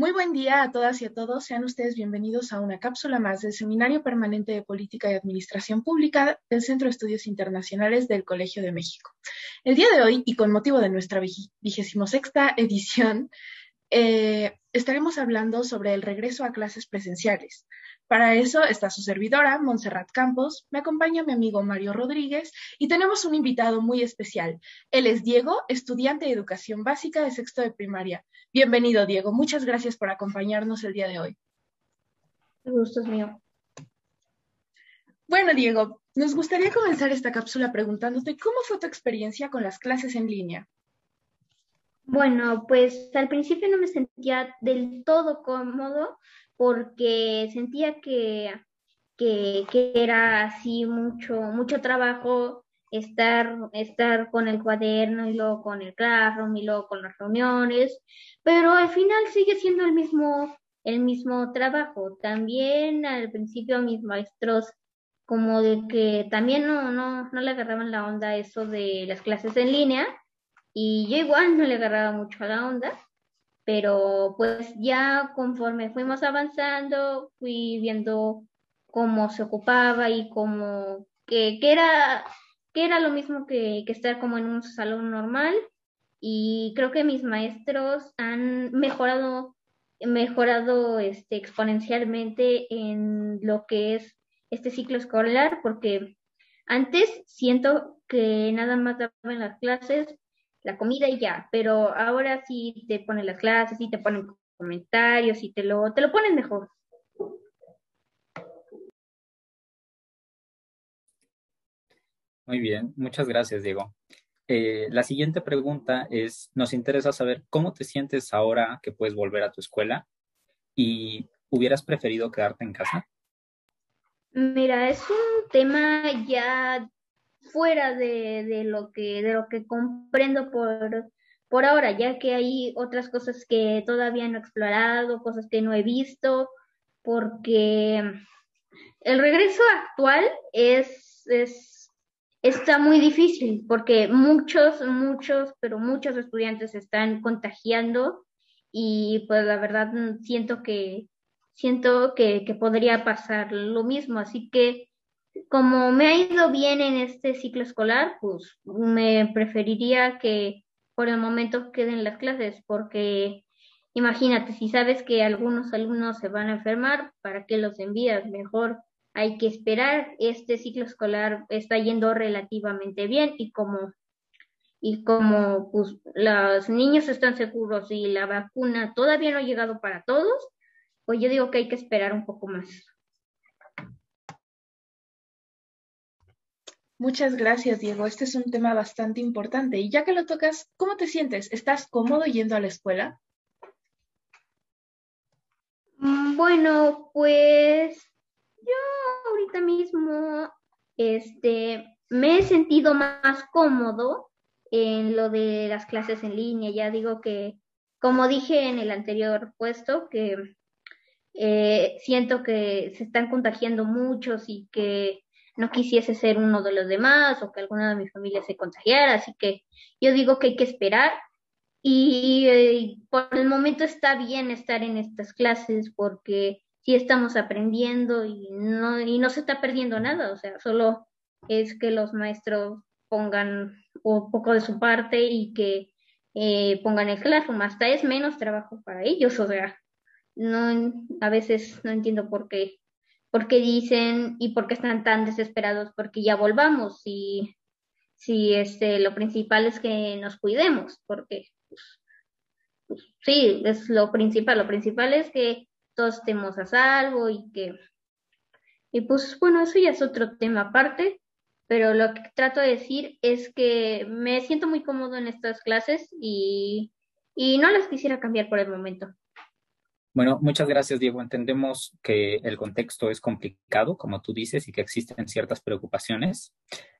Muy buen día a todas y a todos. Sean ustedes bienvenidos a una cápsula más del Seminario Permanente de Política y Administración Pública del Centro de Estudios Internacionales del Colegio de México. El día de hoy, y con motivo de nuestra vigésimo sexta edición, eh, estaremos hablando sobre el regreso a clases presenciales. Para eso está su servidora, Montserrat Campos, me acompaña mi amigo Mario Rodríguez y tenemos un invitado muy especial. Él es Diego, estudiante de educación básica de sexto de primaria. Bienvenido, Diego. Muchas gracias por acompañarnos el día de hoy. El gusto es mío. Bueno, Diego, nos gustaría comenzar esta cápsula preguntándote cómo fue tu experiencia con las clases en línea. Bueno, pues al principio no me sentía del todo cómodo porque sentía que, que, era así mucho, mucho trabajo estar, estar con el cuaderno y luego con el classroom y luego con las reuniones, pero al final sigue siendo el mismo, el mismo trabajo. También al principio mis maestros como de que también no, no, no le agarraban la onda eso de las clases en línea, y yo igual no le agarraba mucho a la onda, pero pues ya conforme fuimos avanzando, fui viendo cómo se ocupaba y cómo, que, que era, que era lo mismo que, que estar como en un salón normal. Y creo que mis maestros han mejorado, mejorado este, exponencialmente en lo que es este ciclo escolar, porque antes siento que nada más daban las clases la comida y ya, pero ahora sí te ponen las clases, sí te ponen comentarios, y te lo, te lo ponen mejor. Muy bien, muchas gracias, Diego. Eh, la siguiente pregunta es, nos interesa saber cómo te sientes ahora que puedes volver a tu escuela y hubieras preferido quedarte en casa. Mira, es un tema ya fuera de, de, lo que de lo que comprendo por por ahora, ya que hay otras cosas que todavía no he explorado, cosas que no he visto, porque el regreso actual es, es está muy difícil, porque muchos, muchos, pero muchos estudiantes están contagiando y pues la verdad siento que siento que, que podría pasar lo mismo, así que como me ha ido bien en este ciclo escolar, pues me preferiría que por el momento queden las clases, porque imagínate, si sabes que algunos alumnos se van a enfermar, ¿para qué los envías? Mejor hay que esperar. Este ciclo escolar está yendo relativamente bien y como y como pues, los niños están seguros y la vacuna todavía no ha llegado para todos, pues yo digo que hay que esperar un poco más. Muchas gracias, Diego. Este es un tema bastante importante. Y ya que lo tocas, ¿cómo te sientes? ¿Estás cómodo yendo a la escuela? Mm, bueno, pues yo ahorita mismo este, me he sentido más cómodo en lo de las clases en línea. Ya digo que, como dije en el anterior puesto, que eh, siento que se están contagiando muchos y que no quisiese ser uno de los demás o que alguna de mi familia se contagiara, así que yo digo que hay que esperar. Y eh, por el momento está bien estar en estas clases porque sí estamos aprendiendo y no, y no se está perdiendo nada, o sea, solo es que los maestros pongan un poco de su parte y que eh, pongan el classroom, hasta es menos trabajo para ellos, o sea, no, a veces no entiendo por qué ¿Por qué dicen y por qué están tan desesperados? Porque ya volvamos y si este, lo principal es que nos cuidemos, porque pues, pues, sí, es lo principal. Lo principal es que todos estemos a salvo y que, y pues bueno, eso ya es otro tema aparte, pero lo que trato de decir es que me siento muy cómodo en estas clases y, y no las quisiera cambiar por el momento. Bueno, muchas gracias, Diego. Entendemos que el contexto es complicado, como tú dices, y que existen ciertas preocupaciones.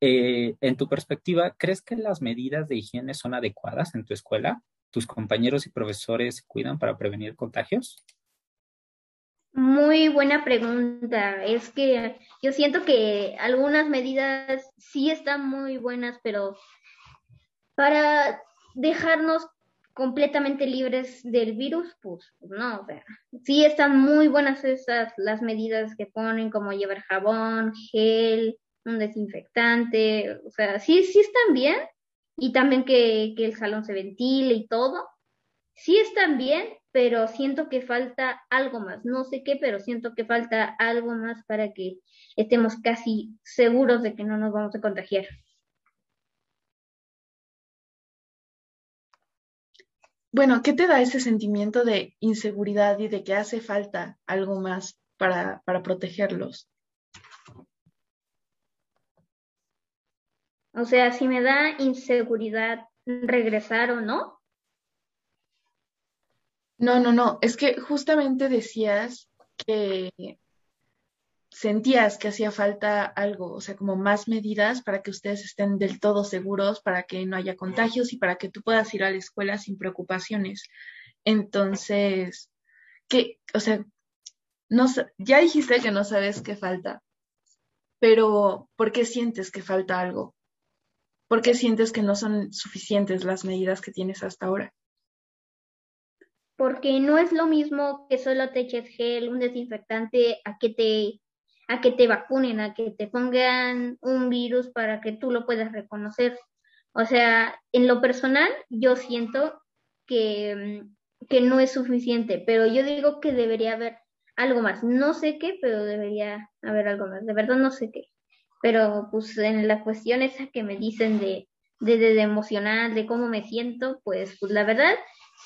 Eh, en tu perspectiva, ¿crees que las medidas de higiene son adecuadas en tu escuela? ¿Tus compañeros y profesores cuidan para prevenir contagios? Muy buena pregunta. Es que yo siento que algunas medidas sí están muy buenas, pero para dejarnos completamente libres del virus, pues, no, o sea, sí están muy buenas esas las medidas que ponen, como llevar jabón, gel, un desinfectante, o sea, sí, sí están bien, y también que, que el salón se ventile y todo, sí están bien, pero siento que falta algo más, no sé qué, pero siento que falta algo más para que estemos casi seguros de que no nos vamos a contagiar. Bueno, ¿qué te da ese sentimiento de inseguridad y de que hace falta algo más para, para protegerlos? O sea, si me da inseguridad regresar o no. No, no, no, es que justamente decías que sentías que hacía falta algo, o sea, como más medidas para que ustedes estén del todo seguros, para que no haya contagios y para que tú puedas ir a la escuela sin preocupaciones. Entonces, ¿qué? O sea, no, ya dijiste que no sabes qué falta, pero ¿por qué sientes que falta algo? ¿Por qué sientes que no son suficientes las medidas que tienes hasta ahora? Porque no es lo mismo que solo te eches gel, un desinfectante, a que te a que te vacunen, a que te pongan un virus para que tú lo puedas reconocer. O sea, en lo personal, yo siento que, mm, que no es suficiente, pero yo digo que debería haber algo más. No sé qué, pero debería haber algo más. De verdad no sé qué. Pero pues en la cuestión esa que me dicen de, de, de, emocional, de cómo me siento, pues, pues la verdad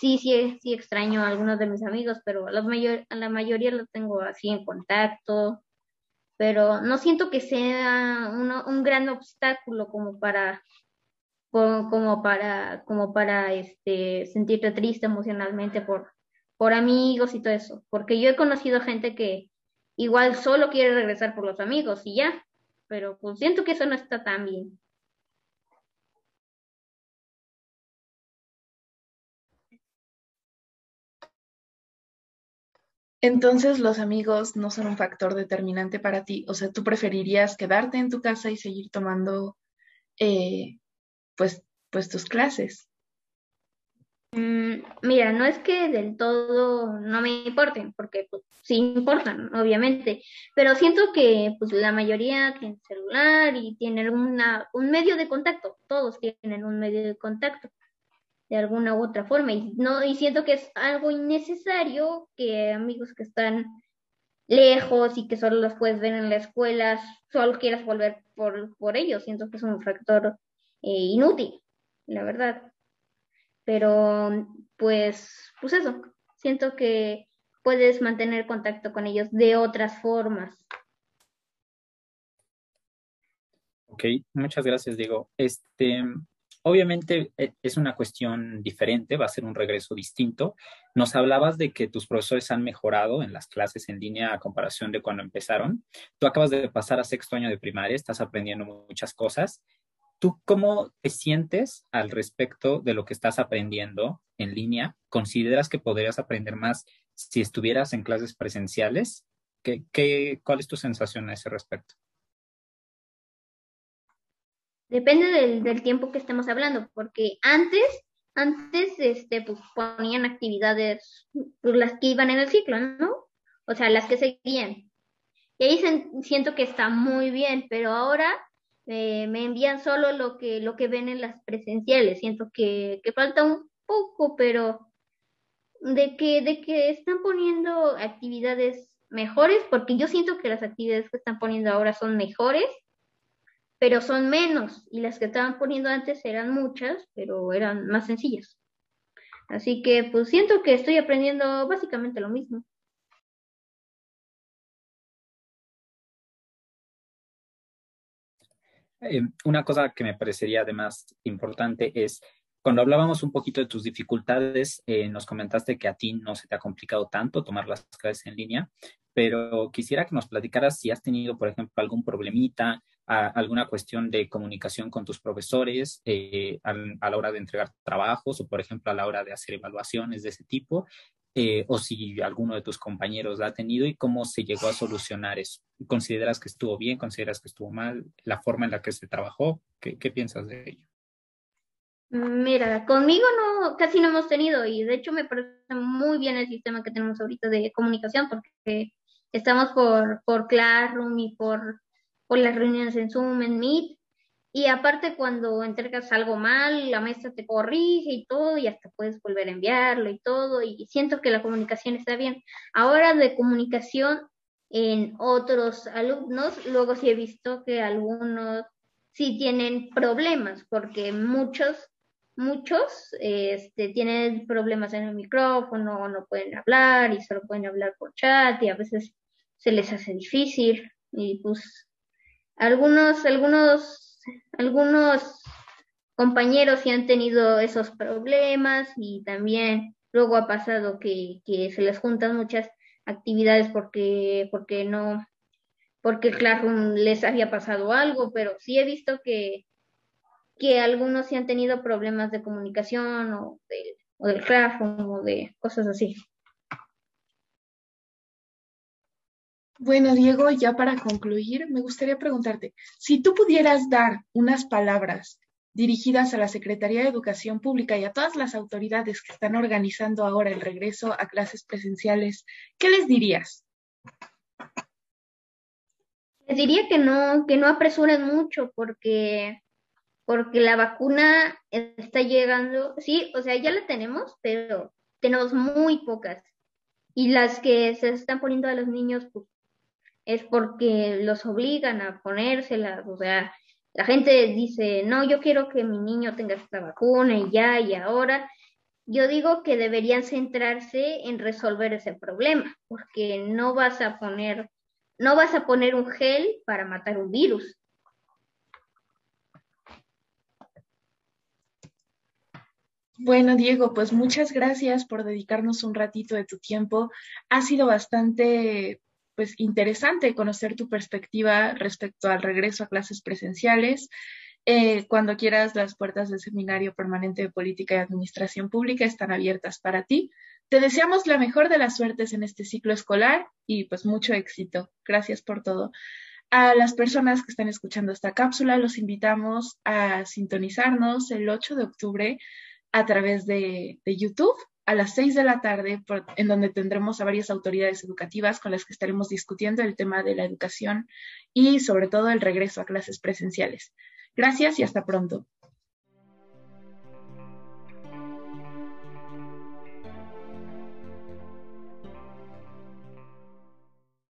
sí, sí, sí extraño a algunos de mis amigos, pero a la, mayor, a la mayoría los tengo así en contacto, pero no siento que sea un gran obstáculo como para como para como para este sentirte triste emocionalmente por por amigos y todo eso, porque yo he conocido gente que igual solo quiere regresar por los amigos y ya, pero pues siento que eso no está tan bien. Entonces los amigos no son un factor determinante para ti. O sea, tú preferirías quedarte en tu casa y seguir tomando eh, pues, pues tus clases. Mm, mira, no es que del todo no me importen, porque pues, sí importan, obviamente, pero siento que pues la mayoría tiene celular y tienen una, un medio de contacto, todos tienen un medio de contacto de alguna u otra forma. Y, no, y siento que es algo innecesario que amigos que están lejos y que solo los puedes ver en la escuela, solo quieras volver por, por ellos. Siento que es un factor eh, inútil, la verdad. Pero, pues, pues eso, siento que puedes mantener contacto con ellos de otras formas. Ok, muchas gracias, Diego. Este, Obviamente eh, es una cuestión diferente, va a ser un regreso distinto. Nos hablabas de que tus profesores han mejorado en las clases en línea a comparación de cuando empezaron. Tú acabas de pasar a sexto año de primaria, estás aprendiendo muchas cosas. ¿Tú cómo te sientes al respecto de lo que estás aprendiendo en línea? ¿Consideras que podrías aprender más si estuvieras en clases presenciales? ¿Qué, qué, cuál es tu sensación a ese respecto? Depende del, del tiempo que estemos hablando, porque antes, antes, este, pues ponían actividades, pues, las que iban en el ciclo, ¿no? O sea, las que seguían. Y ahí siento que está muy bien, pero ahora eh, me envían solo lo que, lo que ven en las presenciales. Siento que, que falta un poco, pero de que, de que están poniendo actividades mejores, porque yo siento que las actividades que están poniendo ahora son mejores pero son menos y las que estaban poniendo antes eran muchas, pero eran más sencillas. Así que pues siento que estoy aprendiendo básicamente lo mismo. Eh, una cosa que me parecería además importante es, cuando hablábamos un poquito de tus dificultades, eh, nos comentaste que a ti no se te ha complicado tanto tomar las clases en línea, pero quisiera que nos platicaras si has tenido, por ejemplo, algún problemita, alguna cuestión de comunicación con tus profesores eh, a, la hora de entregar trabajos o, por ejemplo, a la hora de hacer evaluaciones de ese tipo, eh, o si alguno de tus compañeros la ha tenido y cómo se llegó a solucionar eso. ¿Consideras que estuvo bien? ¿Consideras que estuvo mal? ¿La forma en la que se trabajó? ¿Qué, qué piensas de ello? Mira, conmigo no, casi no hemos tenido y de hecho me parece muy bien el sistema que tenemos ahorita de comunicación porque estamos por, por Classroom y por, por las reuniones en Zoom, en Meet y aparte cuando entregas algo mal, la maestra te corrige y todo y hasta puedes volver a enviarlo y todo y siento que la comunicación está bien. Ahora de comunicación en otros alumnos, luego sí he visto que algunos sí tienen problemas porque muchos muchos este, tienen problemas en el micrófono, no pueden hablar y solo pueden hablar por chat y a veces se les hace difícil y pues algunos, algunos, algunos compañeros sí han tenido esos problemas y también luego ha pasado que, que se les juntan muchas actividades porque, porque no, porque claro les había pasado algo, pero sí he visto que que algunos sí han tenido problemas de comunicación o, de, o del Classroom o de cosas así. Bueno, Diego, ya para concluir, me gustaría preguntarte, si tú pudieras dar unas palabras dirigidas a la Secretaría de Educación Pública y a todas las autoridades que están organizando ahora el regreso a clases presenciales, ¿qué les dirías? Les diría que no, que no apresuren mucho porque porque la vacuna está llegando, sí, o sea, ya la tenemos, pero tenemos muy pocas. Y las que se están poniendo a los niños, pues, es porque los obligan a ponérselas, o sea, la gente dice, no, yo quiero que mi niño tenga esta vacuna y ya y ahora. Yo digo que deberían centrarse en resolver ese problema, porque no vas a poner, no vas a poner un gel para matar un virus, Bueno, Diego, pues muchas gracias por dedicarnos un ratito de tu tiempo. Ha sido bastante pues interesante conocer tu perspectiva respecto al regreso a clases presenciales. Eh, cuando quieras, las puertas del Seminario Permanente de Política y Administración Pública están abiertas para ti. Te deseamos la mejor de las suertes en este ciclo escolar y pues mucho éxito. Gracias por todo. A las personas que están escuchando esta cápsula, los invitamos a sintonizarnos el 8 de octubre a través de, YouTube a las seis de la tarde, en donde tendremos a varias autoridades educativas con las que estaremos discutiendo el tema de la educación y sobre todo el regreso a clases presenciales. Gracias y hasta pronto.